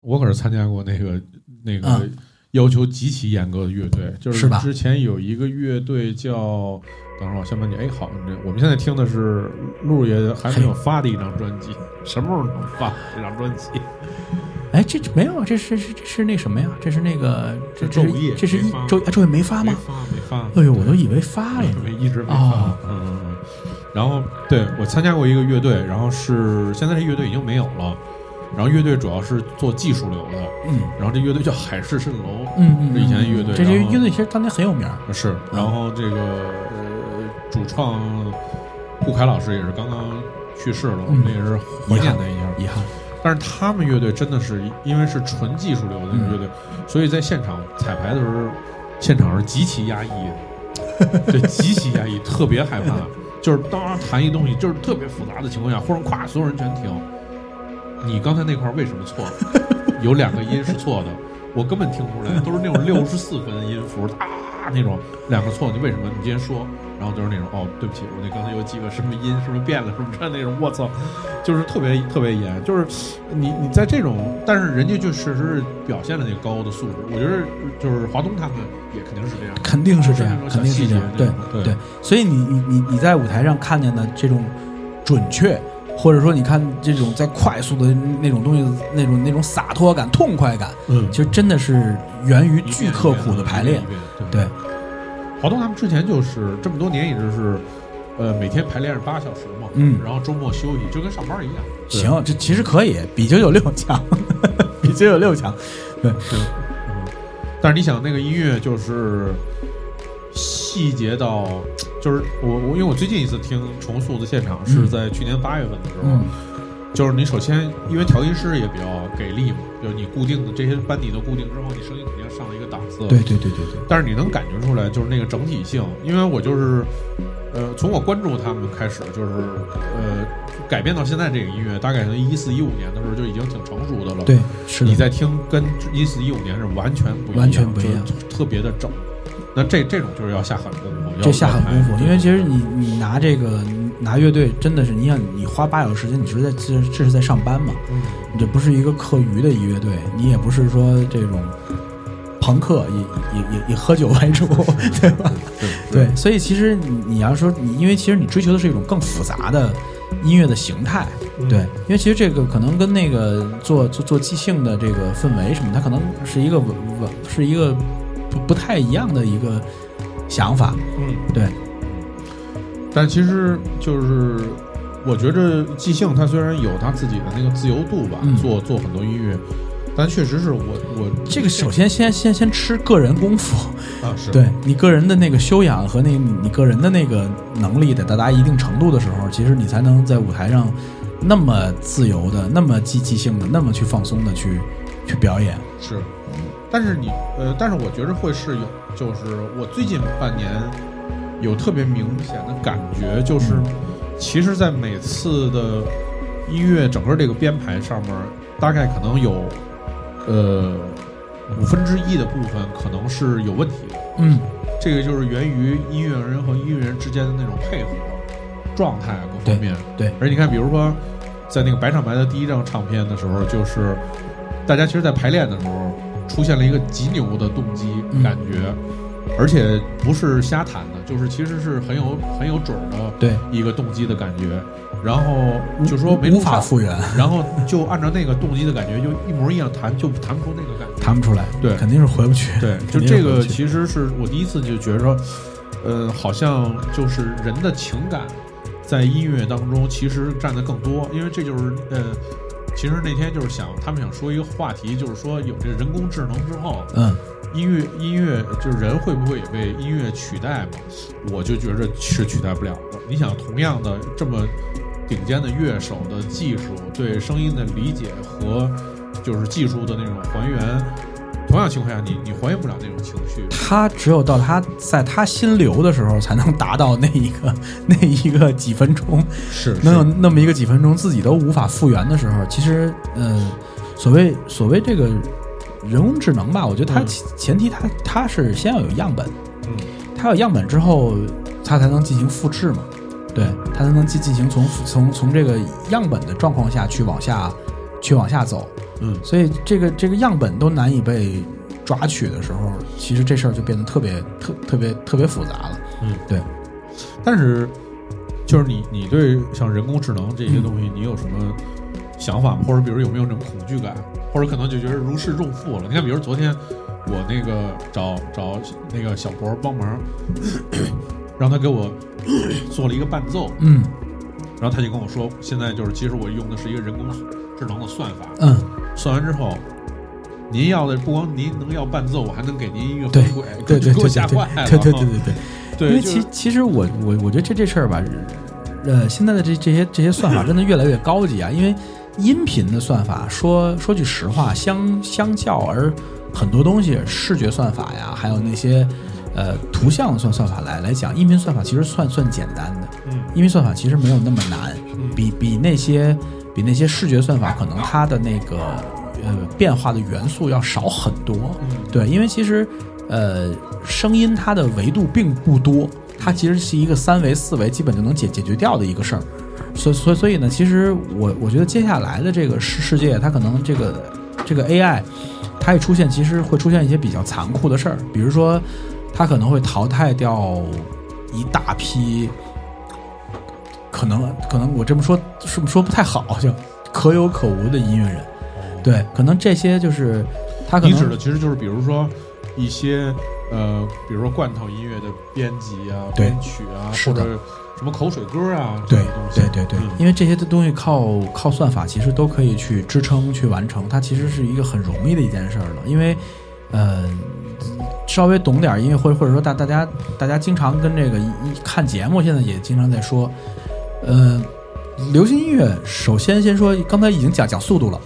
我可是参加过那个那个嗯要求极其严格的乐队，就是之前有一个乐队叫，等会儿我先问你，哎，好，这我们现在听的是陆爷还没有发的一张专辑，什么时候能发这张专辑？哎，这这没有，这是这这是那什么呀？这是那个这这这是一周啊周夜没发吗？没发，没发。哎呦，我都以为发了呢。没一直没发。哦嗯嗯嗯。然后对我参加过一个乐队，然后是现在这乐队已经没有了，然后乐队主要是做技术流的，嗯然后这乐队叫海市蜃楼，嗯嗯，是以前的乐队这些乐队其实当年很有名儿。是，然后这个呃主创顾凯老师也是刚刚去世了，我们嗯也是怀念他一下。遗憾，但是他们乐队真的是因为是纯技术流的乐队，所以在现场彩排的时候，现场是极其压抑的，对，极其压抑，特别害怕。就是当弹一东西，就是特别复杂的情况下，忽然咵，所有人全停。你刚才那块儿为什么错了？有两个音是错的，我根本听不出来，都是那种六十四分音符啊那种，两个错，你为什么？你今天说，然后就是那种哦，对不起，我那刚才有几个什么音是不是变了什么那种，我操，就是特别特别严，就是你你在这种，但是人家就确实是表现了那个高的素质，我觉得就是华东他们也肯定是这样，肯定是这样肯定是这样小细。节对对对，所以你你你你在舞台上看见的这种准确，或者说你看这种在快速的那种东西，那种那种洒脱感、痛快感，嗯，其实真的是源于巨刻苦的排练。对，华东他们之前就是这么多年一直是，呃，每天排练是八小时嘛，嗯。然后周末休息，就跟上班一样。行，这其实可以比九九六强，比九九六强。对，对，嗯，但是你想那个音乐就是细节到，就是我我因为我最近一次听重塑的现场是嗯在去年八月份的时候，嗯就是你首先因为调音师也比较给力嘛，就是你固定的这些班底都固定之后，你声音肯定上了一个档次。对对对对对，但是你能感觉出来，就是那个整体性，因为我就是，呃，从我关注他们开始，就是呃，改变到现在这个音乐，大概从一四一五年的时候就已经挺成熟的了。，对是的。你在听跟一四一五年是完全不一样，完全不一样就是特别的整。那这这种就是要下狠功夫，要这下狠功夫，因为其实你你拿这个拿乐队真的是，你想你花八小时时间，你是在这这是在上班嘛？嗯你这不是一个课余的一乐队，你也不是说这种朋克，也也也也喝酒为主，对吧？对对，所以其实你你要说你，因为其实你追求的是一种更复杂的音乐的形态，嗯对，因为其实这个可能跟那个做做做即兴的这个氛围什么，它可能是一个稳稳是一个不不太一样的一个想法，嗯，对，但其实就是我觉着即兴它虽然有它自己的那个自由度吧，嗯。做做很多音乐，但确实是我我这个首先先先先吃个人功夫，啊是。对你个人的那个修养和那你你个人的那个能力得到达一定程度的时候，其实你才能在舞台上那么自由的、那么积极性的、那么去放松的去去表演。是，但是你呃，但是我觉着会是有，就是我最近半年有特别明显的感觉，就是嗯其实，在每次的音乐整个这个编排上面，大概可能有呃五分之一的部分可能是有问题的。嗯这个就是源于音乐人和音乐人之间的那种配合、状态啊各方面。对而你看，比如说在那个白场白的第一张唱片的时候，就是大家其实，在排练的时候出现了一个极牛的动机嗯感觉，而且不是瞎弹的，就是其实是很有很有准儿的对，一个动机的感觉。然后就说没无法，复原，然后就按照那个动机的感觉，就一模一样弹，就弹不出那个感觉。弹不出来，对肯定是回不去。对，就这个其实是我第一次就觉得说，呃，好像就是人的情感在音乐当中其实占的更多，因为这就是呃，其实那天就是想他们想说一个话题，就是说有这个人工智能之后，嗯，音乐音乐就是人会不会也被音乐取代嘛？我就觉着是取代不了的。你想，同样的这么顶尖的乐手的技术，对声音的理解和就是技术的那种还原，同样情况下，你你还原不了那种情绪。他只有到他在他心流的时候，才能达到那一个那一个几分钟，是能有那么一个几分钟自己都无法复原的时候，其实，呃，所谓所谓这个人工智能吧，我觉得它嗯。前前提它它是先要有样本，嗯。它有样本之后，它才能进行复制嘛，对，它才能进进行从从从这个样本的状况下去往下去往下走，嗯所以这个这个样本都难以被抓取的时候，其实这事儿就变得特别特特别特别复杂了。嗯，对。但是，就是你你对像人工智能这些东西，你有什么想法吗？或者比如有没有那种恐惧感，或者可能就觉得如释重负了？你看，比如昨天我那个找找那个小博帮忙，让他给我做了一个伴奏，嗯然后他就跟我说，现在就是其实我用的是一个人工智能的算法，嗯，算完之后。您要的不光您能要伴奏，我还能给您音乐对回馈，对对对给我吓对坏了。对对对对对。对，因为其其实我我我觉得这这事儿吧，呃，现在的这这些这些算法真的越来越高级啊。因为音频的算法，说说句实话，相相较而很多东西，视觉算法呀，还有那些呃图像算算法来来讲，音频算法其实算算简单的。嗯音频算法其实没有那么难，嗯比比那些比那些视觉算法可能它的那个呃变化的元素要少很多。嗯对，因为其实呃，声音它的维度并不多，它其实是一个三维、四维基本就能解解决掉的一个事儿。所以所以所以呢，其实我我觉得接下来的这个世世界，它可能这个这个 AI 它一出现，其实会出现一些比较残酷的事儿，比如说它可能会淘汰掉一大批，可能可能我这么说是不是说不太好，就可有可无的音乐人。对，可能这些就是他可能你指的其实就是比如说一些呃，比如说罐头音乐的编辑啊、编曲啊，或者什么口水歌啊这对。对对对，嗯因为这些的东西靠靠算法其实都可以去支撑去完成，它其实是一个很容易的一件事儿了。因为，呃，稍微懂点儿音乐，或者或者说大大家大家经常跟这个一一看节目，现在也经常在说，呃，流行音乐首先先说，刚才已经讲讲速度了，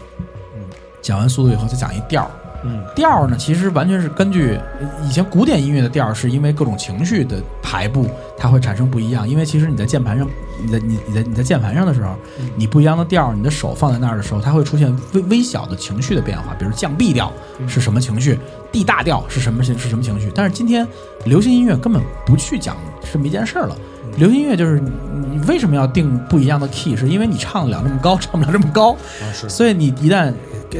嗯讲完速度以后再讲一调儿，嗯调儿呢，其实完全是根据以前古典音乐的调儿，是因为各种情绪的排布，它会产生不一样。因为其实你在键盘上，你在你你在你在键盘上的时候，你不一样的调儿，你的手放在那儿的时候，它会出现微微小的情绪的变化，比如降 B 调是什么情绪，D 大调是什么是什么情绪。但是今天流行音乐根本不去讲这么一件事儿了。流行音乐就是你你为什么要定不一样的 key，是因为你唱得了那么高，唱不了这么高。啊是所以你一旦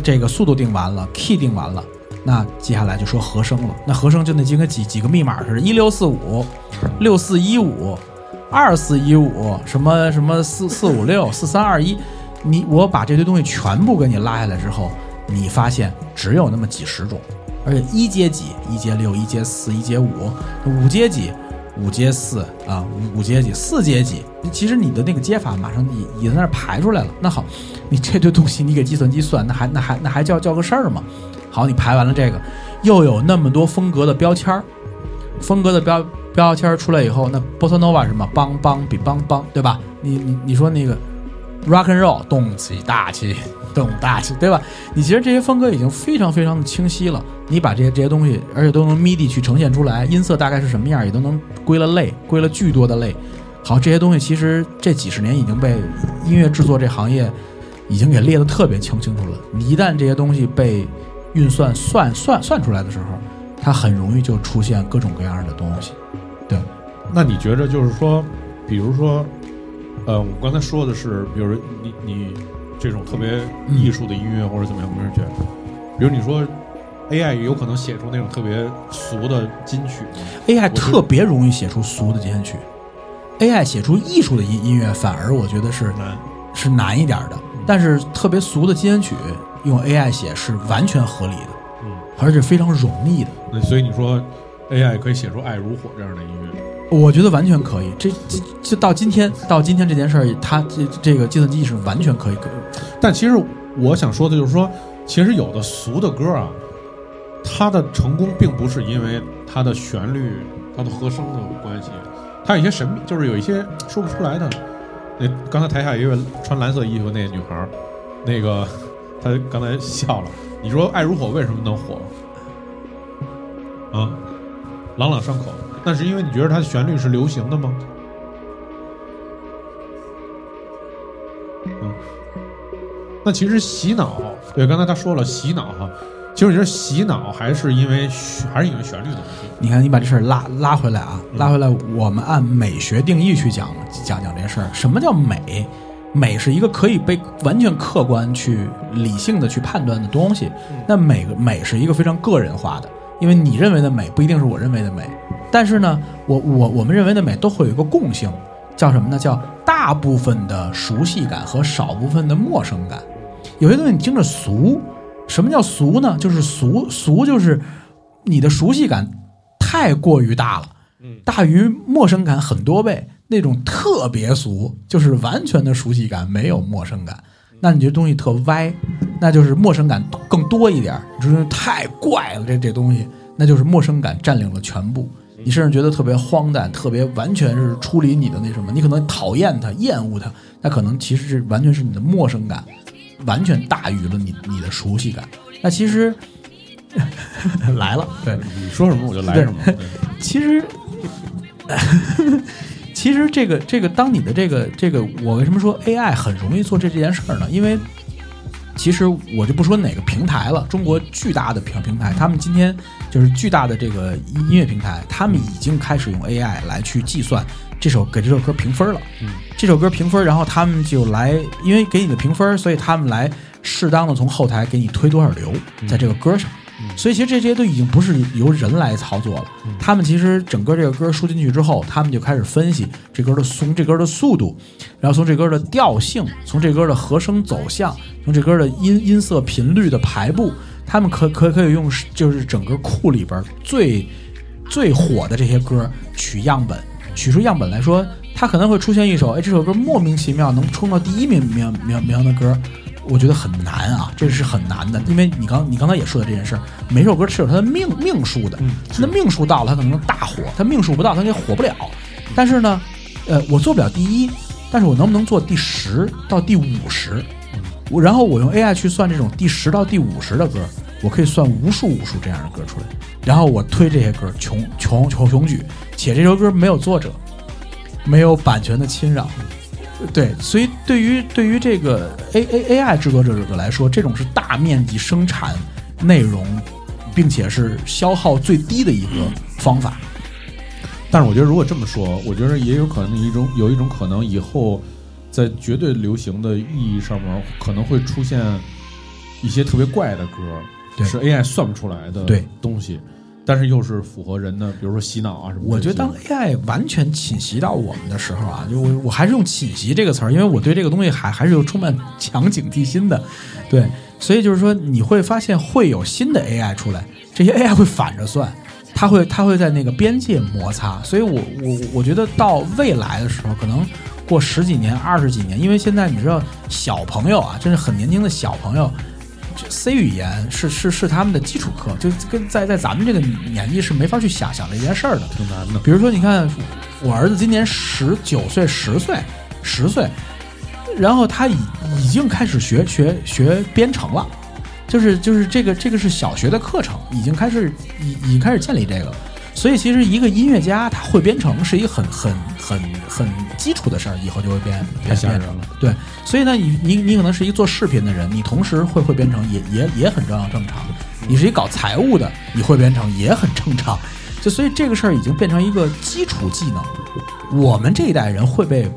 这个速度定完了，key 定完了，那接下来就说和声了。那和声就那几个几几个密码似的，一六四五、六四一五、二四一五，什么什么四四五六、四三二一，你我把这堆东西全部给你拉下来之后，你发现只有那么几十种，而且一阶几、一阶六、一阶四、一阶五、五阶几。五阶四啊，五五阶几，四阶几，其实你的那个接法马上也也在那儿排出来了。那好，你这堆东西你给计算机算，那还那还那还叫叫个事儿吗？好，你排完了这个，又有那么多风格的标签儿，风格的标标签儿出来以后，那波特诺瓦什么梆梆比梆梆，对吧？你你你说那个 rock and roll 动起大气，动大气，对吧？你其实这些风格已经非常非常的清晰了。你把这些这些东西，而且都能 MIDI 去呈现出来，音色大概是什么样，也都能归了类，归了巨多的类。好，这些东西其实这几十年已经被音乐制作这行业已经给列得特别清清楚了。你一旦这些东西被运算算算算出来的时候，它很容易就出现各种各样的东西。对，那你觉着就是说，比如说，呃，我刚才说的是，比如你你这种特别艺术的音乐或者怎么样，没人觉得，比如你说 AI 有可能写出那种特别俗的金曲吗？AI 特别容易写出俗的金曲，AI 写出艺术的音音乐反而我觉得是难，是难一点的，但是特别俗的金曲用 AI 写是完全合理的，嗯，而且非常容易的。那所以你说 AI 可以写出《爱如火》这样的音乐，我觉得完全可以，这这就到今天到今天这件事儿，它这这个计算机是完全可以。但其实我想说的就是说，其实有的俗的歌啊，它的成功并不是因为它的旋律、它的和声的关系，它有一些神秘，就是有一些说不出来的。那刚才台下一位穿蓝色衣服那女孩，那个她刚才笑了。你说《爱如火》为什么能火？啊，朗朗上口。那是因为你觉得它的旋律是流行的吗？嗯，那其实洗脑，对，刚才他说了洗脑哈，其实我觉得洗脑还是因为旋还是因为旋律的问题。你看，你把这事儿拉拉回来啊，嗯拉回来，我们按美学定义去讲讲讲这事儿。什么叫美？美是一个可以被完全客观去理性的去判断的东西。那美美是一个非常个人化的，因为你认为的美不一定是我认为的美。但是呢，我我我们认为的美都会有一个共性，叫什么呢？叫大部分的熟悉感和少部分的陌生感。有些东西你听着俗，什么叫俗呢？就是俗俗就是你的熟悉感太过于大了，大于陌生感很多倍。那种特别俗，就是完全的熟悉感，没有陌生感。那你这东西特歪，那就是陌生感更多一点。你说太怪了，这这东西，那就是陌生感占领了全部。你甚至觉得特别荒诞，特别完全是出离你的那什么。你可能讨厌他，厌恶他，那可能其实是完全是你的陌生感，完全大于了你你的熟悉感。那其实 来了，对，你说什么我就来什么。其实。其实这个这个，当你的这个这个，我为什么说 AI 很容易做这这件事儿呢？因为其实我就不说哪个平台了，中国巨大的平平台，他们今天就是巨大的这个音乐平台，他们已经开始用 AI 来去计算这首给这首歌评分了。嗯，这首歌评分，然后他们就来，因为给你的评分，所以他们来适当的从后台给你推多少流在这个歌上。所以其实这些都已经不是由人来操作了，他们其实整个这个歌输进去之后，他们就开始分析这歌的从这歌的速度，然后从这歌的调性，从这歌的和声走向，从这歌的音音色频率的排布，他们可可可以用就是整个库里边最最火的这些歌取样本，取出样本来说，它可能会出现一首，哎，这首歌莫名其妙能冲到第一名名名名的歌。我觉得很难啊，这是很难的，因为你刚你刚才也说的这件事儿，每首歌是有它的命命数的，它的命数到了，它可能大火；它命数不到，它就火不了。但是呢，呃，我做不了第一，但是我能不能做第十到第五十？我然后我用 AI 去算这种第十到第五十的歌，我可以算无数无数这样的歌出来，然后我推这些歌穷穷穷穷举，且这首歌没有作者，没有版权的侵扰。对，所以对于对于这个 A A A I 制作者者来说，这种是大面积生产内容，并且是消耗最低的一个方法。但是我觉得，如果这么说，我觉得也有可能一种有一种可能，以后在绝对流行的意义上面，可能会出现一些特别怪的歌，是 A I 算不出来的东西。但是又是符合人的，比如说洗脑啊什么。我觉得当 AI 完全侵袭到我们的时候啊，就我我还是用“侵袭”这个词儿，因为我对这个东西还还是有充满强警惕心的。对，所以就是说你会发现会有新的 AI 出来，这些 AI 会反着算，它会它会在那个边界摩擦。所以我我我觉得到未来的时候，可能过十几年、二十几年，因为现在你知道小朋友啊，真是很年轻的小朋友。C 语言是是是他们的基础课，就跟在在咱们这个年纪是没法去想想这件事儿的，挺难的。比如说，你看我儿子今年十九岁、十岁、十岁，然后他已已经开始学学学编程了，就是就是这个这个是小学的课程，已经开始已已经开始建立这个。所以，其实一个音乐家他会编程是一个很很很很基础的事儿，以后就会变变变成了。对，所以呢，你你你可能是一个做视频的人，你同时会会编程，也也也很正常正常。你是一搞财务的，你会编程也很正常。就所以这个事儿已经变成一个基础技能，我们这一代人会被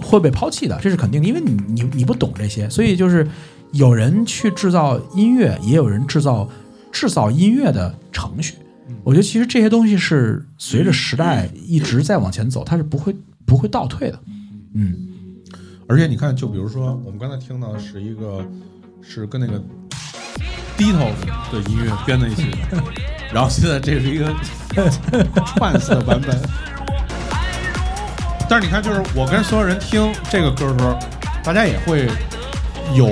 会被抛弃的，这是肯定的，因为你你你不懂这些，所以就是有人去制造音乐，也有人制造制造音乐的程序。我觉得其实这些东西是随着时代一直在往前走，它是不会不会倒退的。嗯，而且你看，就比如说我们刚才听到的是一个是跟那个低头的音乐编在一起的，然后现在这是一个串死的版本。但是你看，就是我跟所有人听这个歌的时候，大家也会有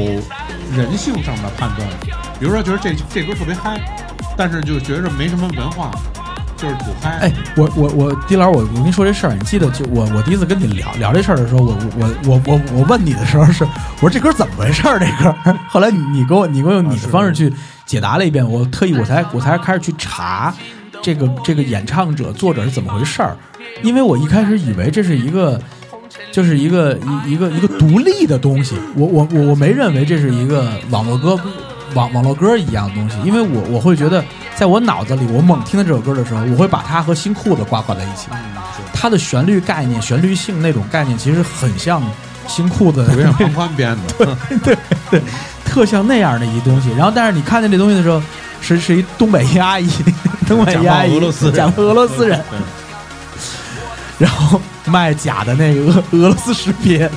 人性上的判断，比如说觉得这这歌特别嗨。但是就觉着没什么文化，就是土嗨。哎，我我我，丁老，我我跟你说这事儿，你记得就我我第一次跟你聊聊这事儿的时候，我我我我我问你的时候是，我说这歌怎么回事儿？这歌，后来你你给我你给我用你的方式去解答了一遍，我特意我才我才开始去查这个这个演唱者作者是怎么回事儿，因为我一开始以为这是一个就是一个一一个一个独立的东西，我我我我没认为这是一个网络歌。网网络歌一样的东西，因为我我会觉得，在我脑子里，我猛听到这首歌的时候，我会把它和新裤子挂挂在一起。它的旋律概念、旋律性那种概念，其实很像新裤子，特别像庞宽编的，特像那样的一东西。然后，但是你看见这东西的时候，是是一东北一阿姨，东北一阿姨讲俄罗斯人。讲俄罗斯人，然后卖假的那个俄俄罗斯识别，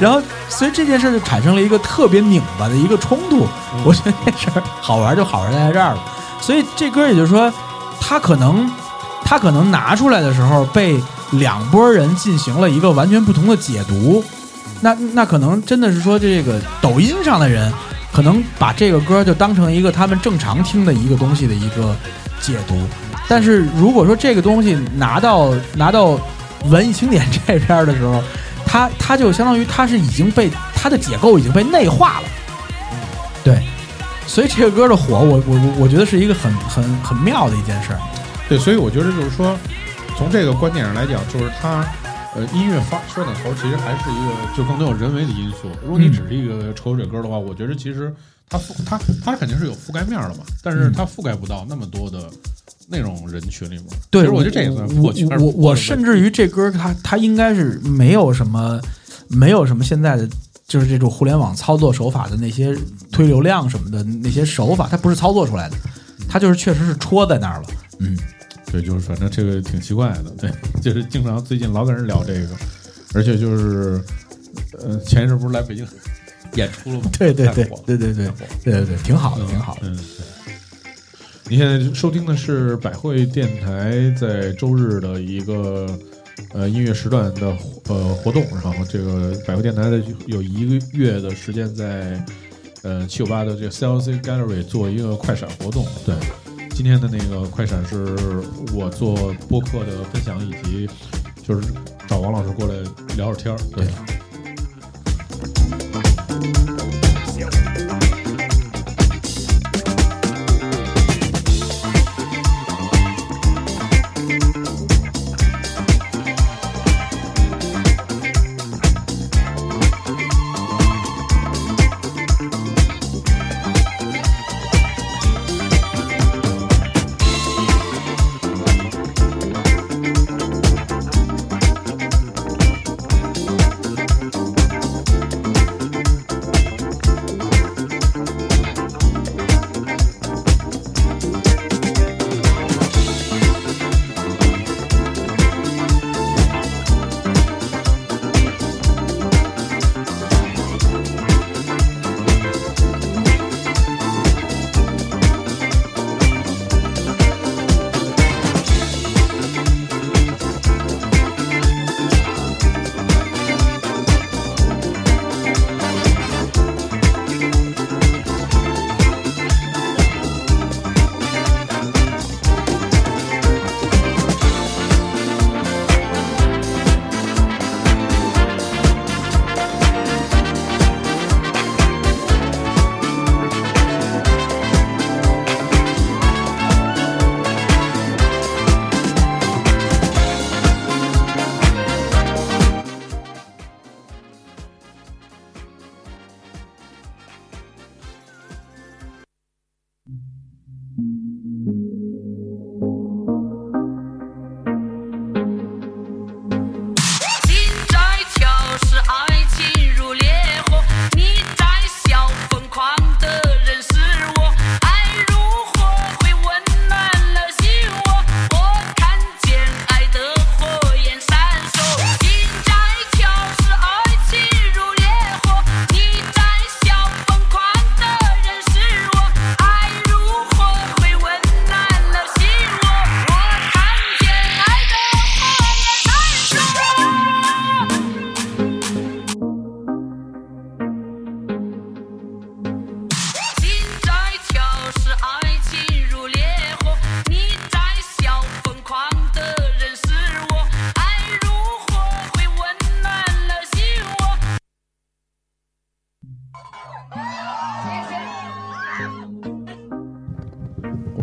然后所以这件事就产生了一个特别拧巴的一个冲突。嗯我觉得这事儿好玩就好玩在这儿了。所以这歌也就是说，他可能他可能拿出来的时候被两拨人进行了一个完全不同的解读。那那可能真的是说这个抖音上的人可能把这个歌就当成一个他们正常听的一个东西的一个解读。但是如果说这个东西拿到拿到文艺青年这边的时候，它它就相当于它是已经被它的解构已经被内化了，对，所以这个歌的火，我我我我觉得是一个很很很妙的一件事儿。对，所以我觉得就是说，从这个观点上来讲，就是它，呃，音乐发说到头，其实还是一个就更多有人为的因素。如果你嗯只是一个口水歌的话，我觉得其实它覆它它肯定是有覆盖面的嘛，但是它覆盖不到那么多的那种人群里面。对，其实我觉得这也算破圈儿。我我我甚至于这歌它它应该是没有什么没有什么现在的就是这种互联网操作手法的那些推流量什么的那些手法，它不是操作出来的，它就是确实是戳在那儿了。嗯，对，就是反正这个挺奇怪的，对，就是经常最近老跟人聊这个，而且就是，呃，前一阵不是来北京演出了吗？对对对对对对对对对，挺好的，挺好的。嗯，对你现在收听的是百汇电台在周日的一个呃音乐时段的呃活动，然后这个百汇电台的有一个月的时间在呃七九八的这个 CLC Gallery 做一个快闪活动。对，今天的那个快闪是我做播客的分享，以及就是找王老师过来聊会儿天儿。对。心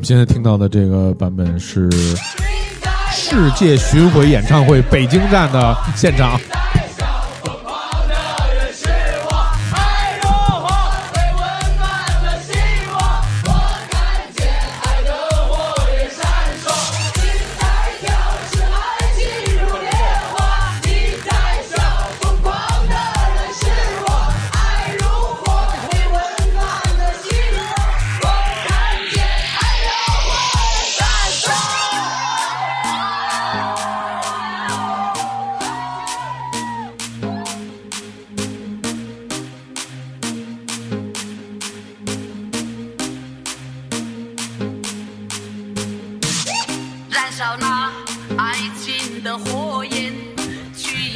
现在听到的这个版本是世界巡回演唱会北京站的现场。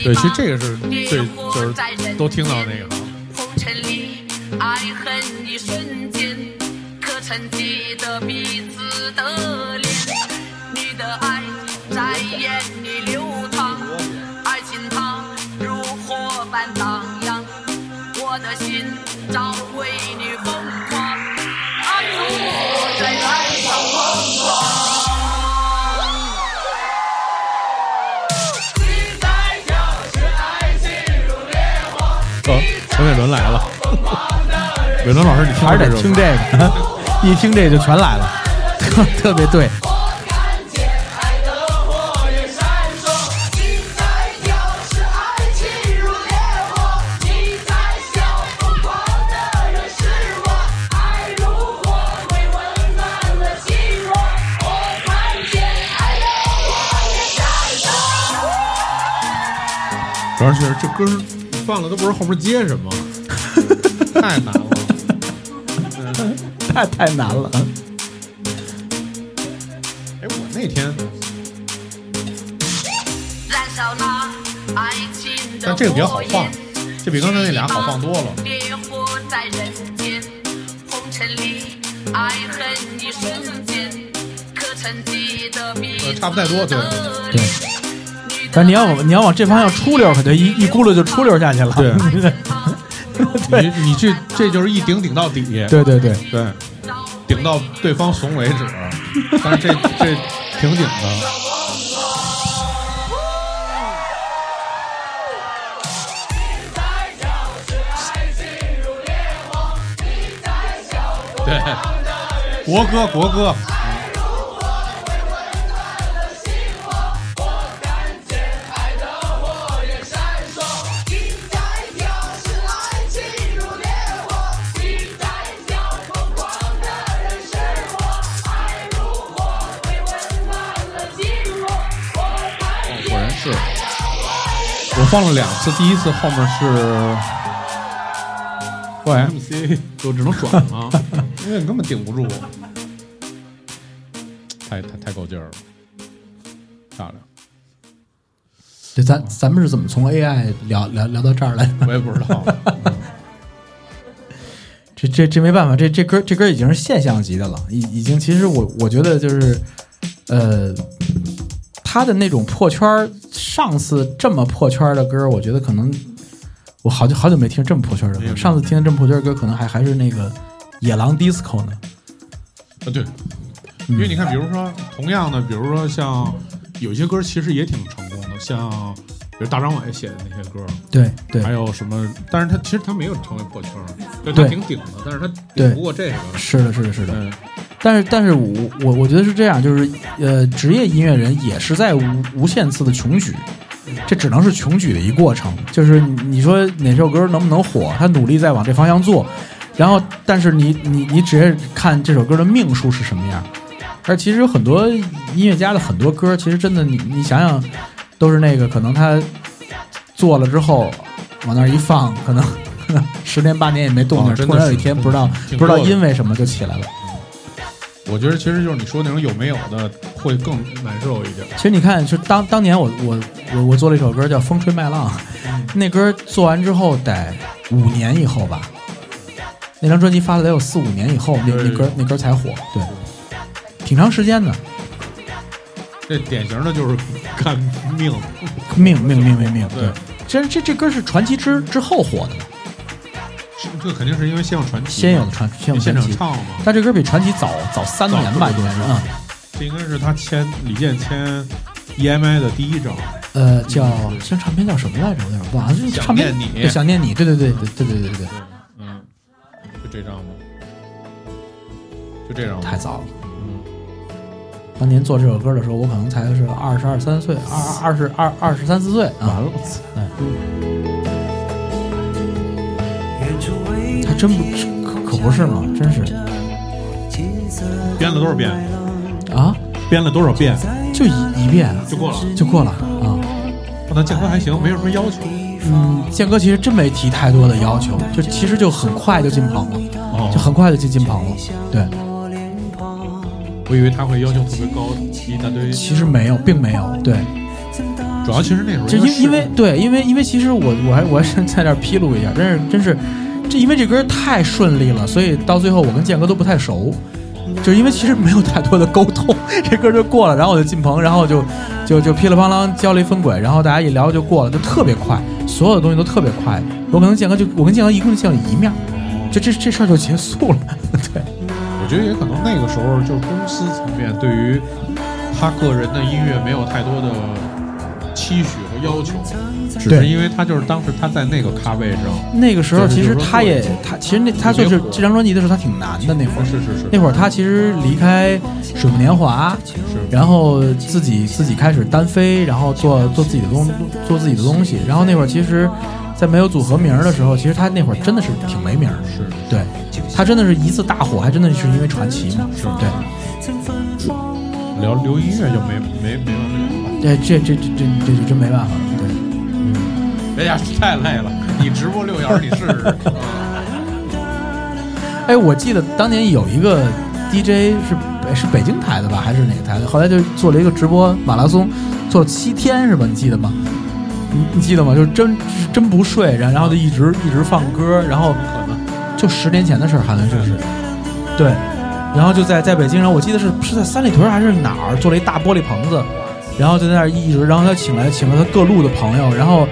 对，其实这个是最火就是都听到那个。红尘里爱恨一瞬间，可曾记得彼此的脸？你的爱在眼里伦来了。伟伦老师，你听这首是得听这个，一听这个就全来了，特 特别对。主要是这歌儿放了都不知道后面接什么，太难了。太太难了。哎，我那天，燃烧那爱情的但这个比较好放火焰，这比刚才那俩好放多了。烈火在人间，红尘里爱恨一瞬间，可曾记得彼呃此差不太多对的对脸 但你要往你要往这方向出溜，可就一一咕噜就出溜下去了。对 你你去这就是一顶顶到底，对对对，对，顶到对方怂为止。但是这 这挺顶的。对，国歌国歌。放了两次，第一次后面是 YMC，就只能转了，因为你根本顶不住，太太太够劲儿了，漂亮。这咱咱们是怎么从 AI 聊聊聊到这儿来的？我也不知道，这这这没办法，这这歌这歌已经是现象级的了，已已经其实我我觉得就是，呃，他的那种破圈儿，上次这么破圈儿的歌，我觉得可能我好久好久没听这么破圈儿的歌，上次听的这么破圈儿的歌，可能还还是那个野狼 disco 呢。啊对，因为你看，比如说同样的，比如说像有些歌其实也挺成功的，像比如大张伟写的那些歌，对对。还有什么，但是他其实他没有成为破圈儿，对。对他挺顶的，但是他顶不过这个，是的，是的，是的。嗯，但是，但是我我我觉得是这样，就是呃，职业音乐人也是在无无限次的穷举，这只能是穷举的一过程。就是你你说哪首歌能不能火，他努力在往这方向做，然后，但是你你你只是看这首歌的命数是什么样。而其实有很多音乐家的很多歌，其实真的你你想想，都是那个可能他做了之后往那儿一放，可能 十年八年也没动静，突然有一天不知道不知道因为什么就起来了。我觉得其实就是你说那种有没有的会更难受一点。其实你看，就当当年我我我我做了一首歌叫《风吹麦浪》，那歌做完之后得五年以后吧，那张专辑发了得有四五年以后，那那歌那歌才火，对，挺长时间的，这典型的就是看命，命命命命命，对。对，其实这这歌是传奇之之后火的，是这肯定是因为先有传奇，先有的传先有现场唱嘛，但这歌比传奇早早三年吧，应该是啊，这应该是他签李健签 EMI 的第一张，呃，叫这唱片叫什么来着？我有点忘了，就是想唱片念你。对想念你，对对对对对对对对，嗯，就这张吗？就这张吗？太早了。嗯，当年做这首歌的时候，我可能才是二十二三岁，二二十二二十三四岁啊。完了，还真不可可不是嘛，真是编了多少遍？啊，编了多少遍就一一遍就过了？就过了啊。那健哥还行，没有什么要求。嗯，健哥其实真没提太多的要求，就其实就很快就进棚了，哦就很快就进进棚了。对，我以为他会要求特别高，一大堆。其实没有，并没有，对，主要其实那时候就因因为对，因为因为其实我我还我还是在这儿披露一下，真是真是，这因为这歌太顺利了，所以到最后我跟建哥都不太熟，就是因为其实没有太多的沟通，这歌就过了，然后我就进棚，然后就就就噼里啪啦交了一分轨，然后大家一聊就过了，就特别快，所有的东西都特别快。我可能建哥就我跟建哥一共就见了一面，就这这事儿就结束了，对。我觉得也可能那个时候就公司层面对于他个人的音乐没有太多的期许要求，只是因为他就是当时他在那个咖位上，那个时候其实他也他其实那他就是这张专辑的时候他挺难的那会儿，是是是那会儿他其实离开水木年华，然后自己自己开始单飞，然后做做自己的东做自己的东西。然后那会儿其实，在没有组合名儿的时候，其实他那会儿真的是挺没名儿的。是对，他真的是一次大火，还真的是因为传奇嘛。是。对，聊聊音乐就没没没完没了。这这这这这这就真没办法了。对，哎呀，太累了！你直播六小时，你试试。哎，我记得当年有一个 DJ 是北是北京台的吧，还是哪个台的？后来就做了一个直播马拉松，做了七天是吧？你记得吗？你你记得吗？就是真是真不睡，然然后就一直一直放歌，然后就十年前的事儿，好像就是，对，然后就在在北京，然后我记得是是在三里屯还是哪儿做了一大玻璃棚子，然后就在那儿一直，然后他请来请了他各路的朋友，然后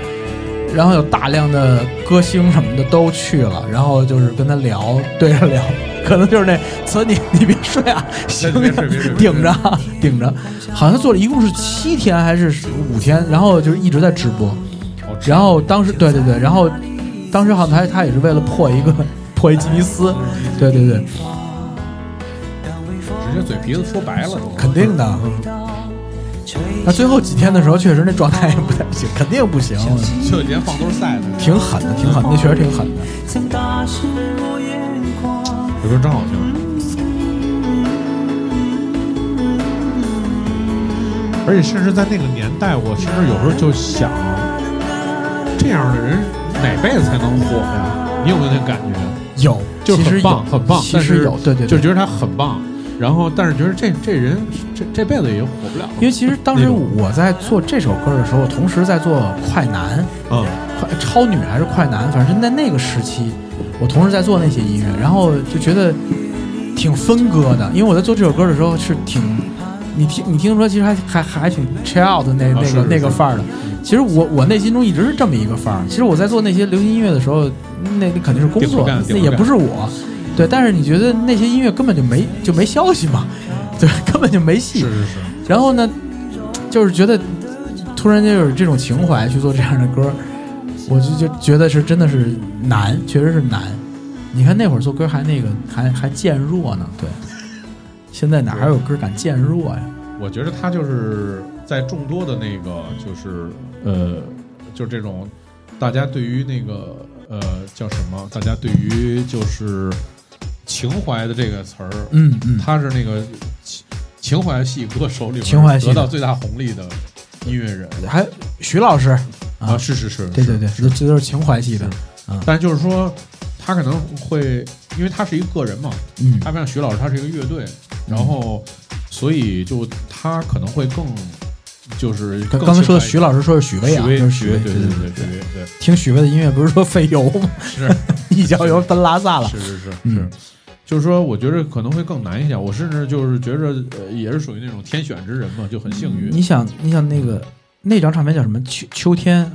然后有大量的歌星什么的都去了，然后就是跟他聊，对着聊，可能就是那词你你别睡啊，行别睡别睡顶着顶着，好像做了一共是七天还是五天，然后就是一直在直播。然后当时对对对，然后当时好像他他也是为了破一个破一吉尼斯，对对对，直接嘴皮子说白了。肯定的。那最后几天的时候，确实那状态也不太行，肯定不行，就连放都是赛的，挺狠的，挺狠的，那确实挺狠的。这歌真好听。而且甚至在那个年代，我甚至有时候就想，这样的人哪辈子才能火呀？你有没有那感觉？有，就是很棒，有很棒，其但是实有，对对对。就觉得他很棒，然后但是觉得这这人这这辈子也火不了，因为其实当时我在做这首歌的时候，同时在做快男，嗯，快超女还是快男，反正是在那个时期，我同时在做那些音乐，然后就觉得挺分割的。因为我在做这首歌的时候是挺，你听你听说，其实还还还挺 chill out 的那那个啊是是那个范儿的。其实我我内心中一直是这么一个范儿。其实我在做那些流行音乐的时候，那那肯定是工作那也不是我。对，但是你觉得那些音乐根本就没就没消息嘛？对，根本就没戏。是是是，然后呢，就是觉得突然间有这种情怀去做这样的歌，我就就觉得是真的是难，确实是难。你看那会儿做歌还那个还还渐弱呢，对。现在哪还有歌敢渐弱呀？我觉得他就是在众多的那个就是呃，就是这种大家对于那个呃叫什么？大家对于就是情怀的这个词儿，嗯嗯，他是那个情情怀系歌手里面情怀系的得到最大红利的音乐人。还徐老师。啊啊，是是是，对对对，这这都是情怀系的。啊，但就是说，他可能会，因为他是一个个人嘛，嗯。他不像徐老师，他是一个乐队，然后所以就他可能会更，就是刚刚才说的徐徐老师说是许巍啊，许巍，对对对对对。对对，听许巍的音乐不是说费油吗？是。一脚油奔拉萨了，是是是嗯。是，就是说，我觉得可能会更难一点。我甚至就是觉着，呃，也是属于那种天选之人嘛，就很幸运。你想，你想那个那张唱片叫什么？秋秋天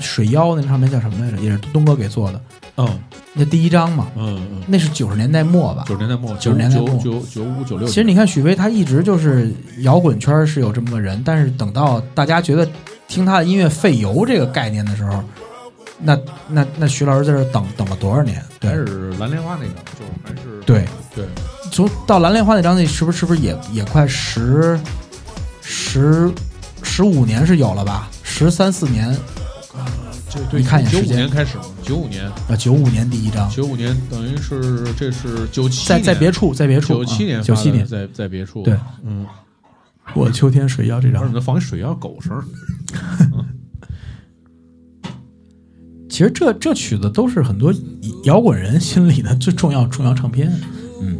水妖那张唱片叫什么来着？也是东哥给做的，嗯那第一张嘛，嗯嗯，那是九十年代末吧？九十年代末，九十年代末九九九五九六，其实你看许巍，他一直就是摇滚圈是有这么个人，但是等到大家觉得听他的音乐费油这个概念的时候，那那那徐老师在这等等了多少年？对。还是蓝莲花那张，就还是对，对，从到蓝莲花那张，那是不是是不是也也快十十十五年是有了吧？十三四年这对，你看一眼九五间年开始嘛，九五年，啊，九五年第一张，九五年等于是这是九七，在在别处，在别处，九七年，九七年，在在别处，对，嗯，我秋天水妖这张不是你，能放水妖狗声儿，其实这这曲子都是很多摇滚人心里的最重要重要唱片。嗯，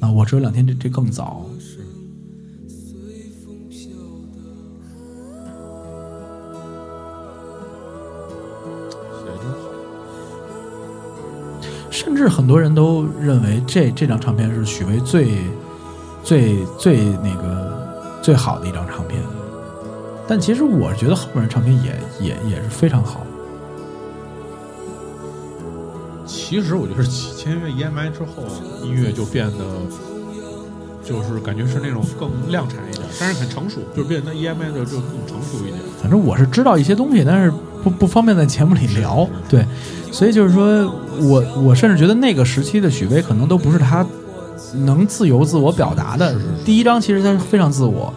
啊，我只有两天，这这更早。写得真好。甚至很多人都认为这这张唱片是许巍最最最那个最好的一张唱片。但其实我觉得后面的唱片也也也是非常好。其实我觉得签约 EMI 之后，音乐就变得，就是感觉是那种更量产一点，但是很成熟，就是变得 EMI 的就更成熟一点。反正我是知道一些东西，但是不不方便在节目里聊。对，所以就是说我我甚至觉得那个时期的许巍可能都不是他能自由自我表达的。第一张其实他是非常自我，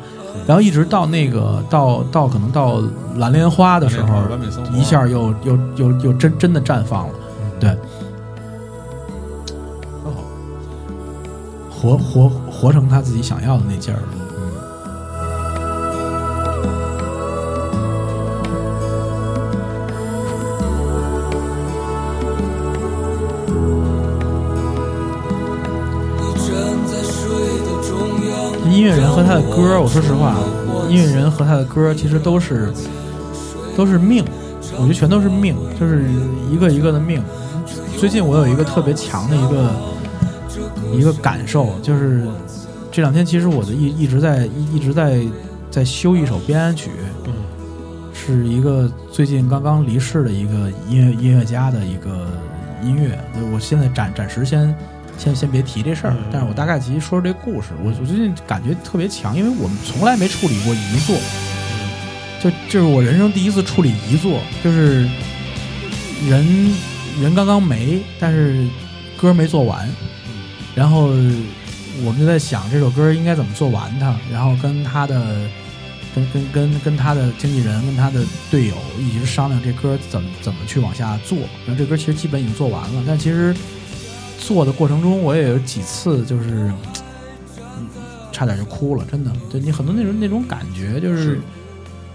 然后一直到那个到到可能到蓝莲花的时候一下又又又又真真的绽放了。对，很好。活活活成他自己想要的那劲儿了。我说实话，音乐人和他的歌其实都是都是命，我觉得全都是命，就是一个一个的命。最近我有一个特别强的一个一个感受，就是这两天其实我的一一直在一一直在在修一首编安曲，嗯是一个最近刚刚离世的一个音乐音乐家的一个音乐。我现在暂暂时先先先别提这事儿嗯，但是我大概其实说说这故事。我我最近感觉特别强，因为我们从来没处理过遗作，就就是我人生第一次处理遗作，就是人人刚刚没，但是歌没做完，然后我们就在想这首歌应该怎么做完它，然后跟他的跟跟跟跟他的经纪人跟他的队友一起商量这歌怎么怎么去往下做。然后这歌其实基本已经做完了，但其实做的过程中我也有几次就是。嗯差点就哭了，真的。对你很多那种那种感觉，就是是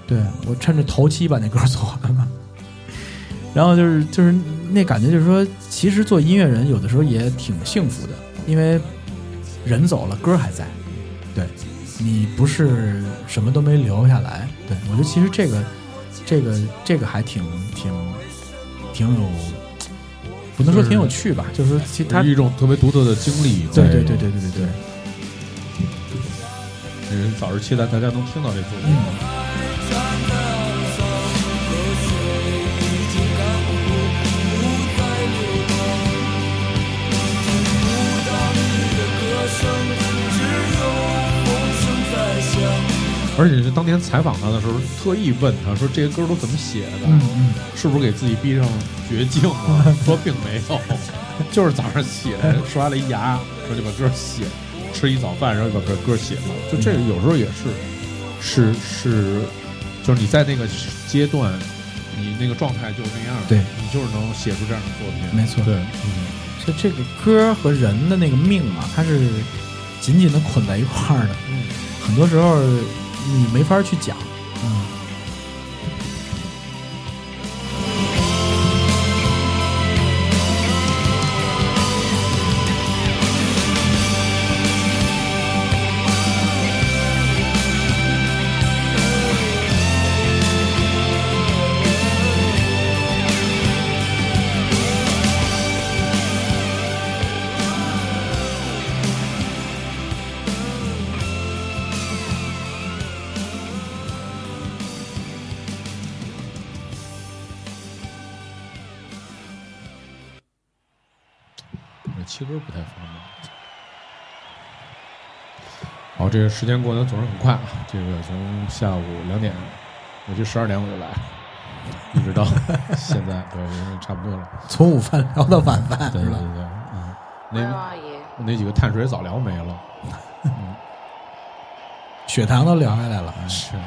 对我趁着头七把那歌做完了，然后就是就是那感觉，就是说，其实做音乐人有的时候也挺幸福的，因为人走了，歌还在。对你不是什么都没留下来。对我觉得其实这个这个这个还挺挺挺有，不能说挺有趣吧，就是说其实它是一种特别独特的经历。对对对对对对对。对，早日期待大家能听到这作品。嗯而且是当年采访他的时候，特意问他说：“这些歌都怎么写的？嗯嗯，是不是给自己逼上绝境了？” 说并没有，就是早上起来刷了一牙，说就把歌写，吃一早饭，然后就把歌歌写了。就这个有时候也是，是是，就是你在那个阶段，你那个状态就是那样，对你就是能写出这样的作品。没错对，所以这个歌和人的那个命啊，它是紧紧的捆在一块儿的。嗯，很多时候你没法去讲。嗯，这个时间过得总是很快啊。这个从下午两点，我就十二点我就来，一直到 现在，对，差不多了。从午饭聊到晚饭对对对嗯，那?那几个碳水早聊没了。血糖都聊下来了。是，啊，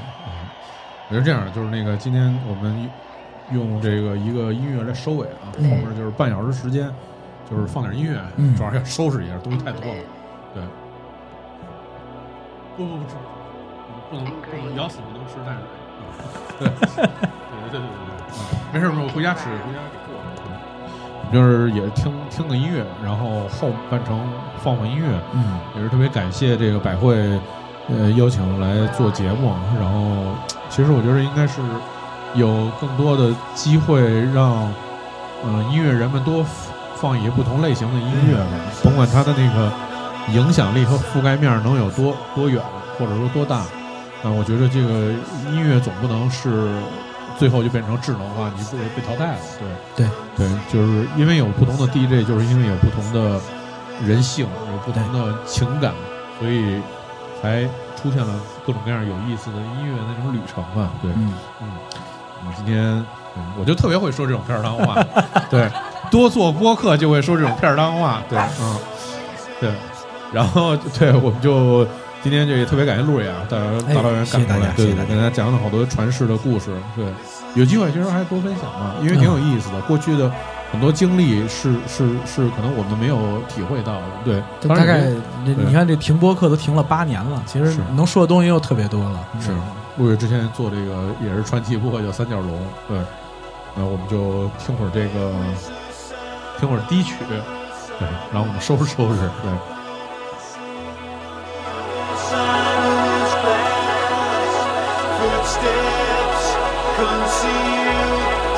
我觉得这样，就是那个今天我们用这个一个音乐来收尾啊，后嗯面就是半小时时间，就是放点音乐，嗯主要是要收拾一下，东西太多了。对，不不不吃，不能不能咬死不能吃淡水。对对对对对没事没事，我回家吃，回家给过。嗯就是也听听个音乐，然后后半程放放音乐，嗯也是特别感谢这个百汇，呃，邀请来做节目。然后，其实我觉得应该是有更多的机会让，呃，音乐人们多放一些不同类型的音乐吧，甭管他的那个影响力和覆盖面能有多多远，或者说多大。啊、我觉得这个音乐总不能是最后就变成智能化，你被被淘汰了。对。对。对，就是因为有不同的 DJ，就是因为有不同的人性，有不同的情感，所以才出现了各种各样有意思的音乐那种旅程吧。对，嗯。嗯，我们今天，嗯我就特别会说这种片儿当话，对，多做播客就会说这种片儿当话，对，嗯，对，然后对，我们就今天就也特别感谢路野啊，大哎大老远赶过来，对跟大家。讲了好多传世的故事，对，有机会其实还多分享嘛，因为挺有意思的，过去的很多经历是是是可能我们没有体会到的，对，大概你你看这停播课都停了八年了，其实能说的东西又特别多了。是。陆野之前做这个也是传奇播客叫三角龙，对，那我们就听会儿这个，听会儿低曲，对，然后我们收拾收拾，对。Footsteps concealed,